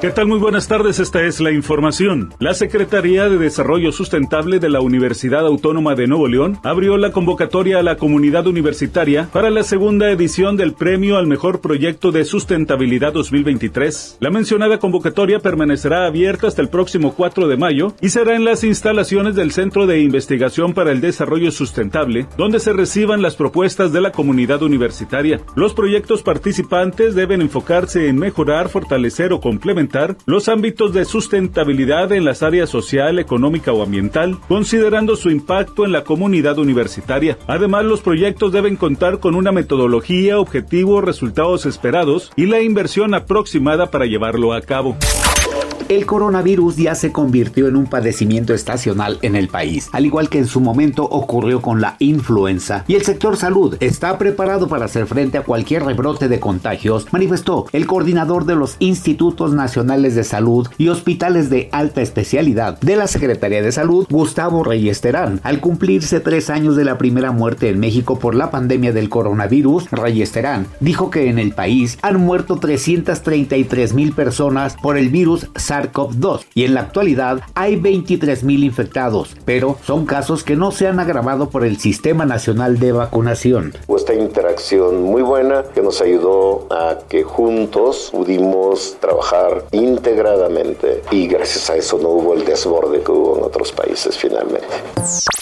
¿Qué tal? Muy buenas tardes, esta es la información. La Secretaría de Desarrollo Sustentable de la Universidad Autónoma de Nuevo León abrió la convocatoria a la comunidad universitaria para la segunda edición del Premio al Mejor Proyecto de Sustentabilidad 2023. La mencionada convocatoria permanecerá abierta hasta el próximo 4 de mayo y será en las instalaciones del Centro de Investigación para el Desarrollo Sustentable, donde se reciban las propuestas de la comunidad universitaria. Los proyectos participantes deben enfocarse en mejorar, fortalecer o complementar los ámbitos de sustentabilidad en las áreas social, económica o ambiental, considerando su impacto en la comunidad universitaria. Además, los proyectos deben contar con una metodología, objetivos, resultados esperados y la inversión aproximada para llevarlo a cabo. El coronavirus ya se convirtió en un padecimiento estacional en el país, al igual que en su momento ocurrió con la influenza, y el sector salud está preparado para hacer frente a cualquier rebrote de contagios, manifestó el coordinador de los Institutos Nacionales de Salud y Hospitales de Alta Especialidad de la Secretaría de Salud, Gustavo Reyes Terán. Al cumplirse tres años de la primera muerte en México por la pandemia del coronavirus, Reyes Terán dijo que en el país han muerto 333 mil personas por el virus SARS SARS-CoV-2 y en la actualidad hay 23.000 infectados, pero son casos que no se han agravado por el Sistema Nacional de Vacunación. Esta interacción muy buena que nos ayudó a que juntos pudimos trabajar integradamente y gracias a eso no hubo el desborde que hubo en otros países finalmente.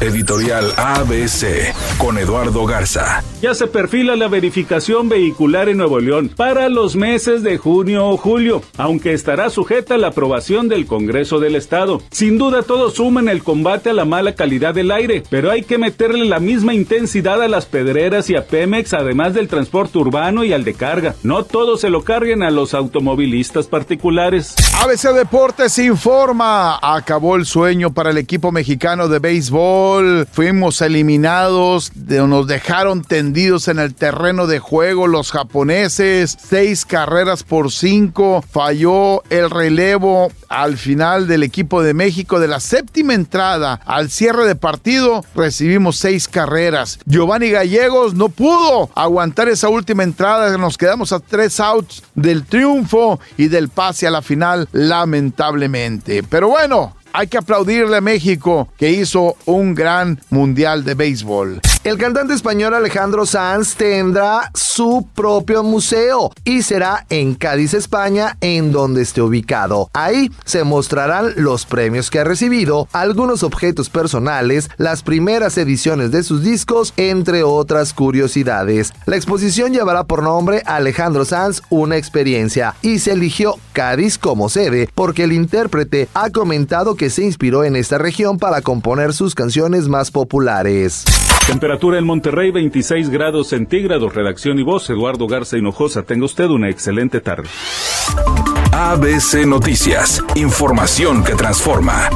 Editorial ABC con Eduardo Garza. Ya se perfila la verificación vehicular en Nuevo León para los meses de junio o julio, aunque estará sujeta a la aprobación del Congreso del Estado. Sin duda todo suma en el combate a la mala calidad del aire, pero hay que meterle la misma intensidad a las pedreras y a Pemex, además del transporte urbano y al de carga. No todo se lo carguen a los automovilistas particulares. ABC Deportes informa, acabó el sueño para el equipo mexicano de béisbol. Fuimos eliminados, nos dejaron tendidos en el terreno de juego los japoneses. Seis carreras por cinco, falló el relevo al final del equipo de México de la séptima entrada al cierre de partido recibimos seis carreras. Giovanni Gallegos no pudo aguantar esa última entrada, nos quedamos a tres outs del triunfo y del pase a la final lamentablemente. Pero bueno, hay que aplaudirle a México que hizo un gran mundial de béisbol. El cantante español Alejandro Sanz tendrá su propio museo y será en Cádiz, España, en donde esté ubicado. Ahí se mostrarán los premios que ha recibido, algunos objetos personales, las primeras ediciones de sus discos, entre otras curiosidades. La exposición llevará por nombre Alejandro Sanz una experiencia y se eligió Cádiz como sede porque el intérprete ha comentado que se inspiró en esta región para componer sus canciones más populares. Temperatura en Monterrey 26 grados centígrados. Redacción y voz Eduardo Garza Hinojosa. Tenga usted una excelente tarde. ABC Noticias. Información que transforma.